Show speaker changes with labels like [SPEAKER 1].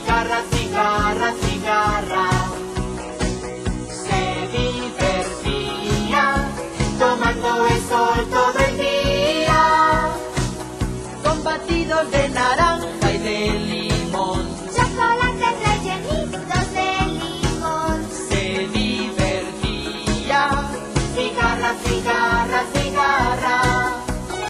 [SPEAKER 1] cigarras, cigarras, cigarras. Se divertía tomando el sol todo el día. Con batidos de naranja y de limón.
[SPEAKER 2] Chocolates rellenitos de limón.
[SPEAKER 1] Se divertía cigarras, cigarras, cigarras.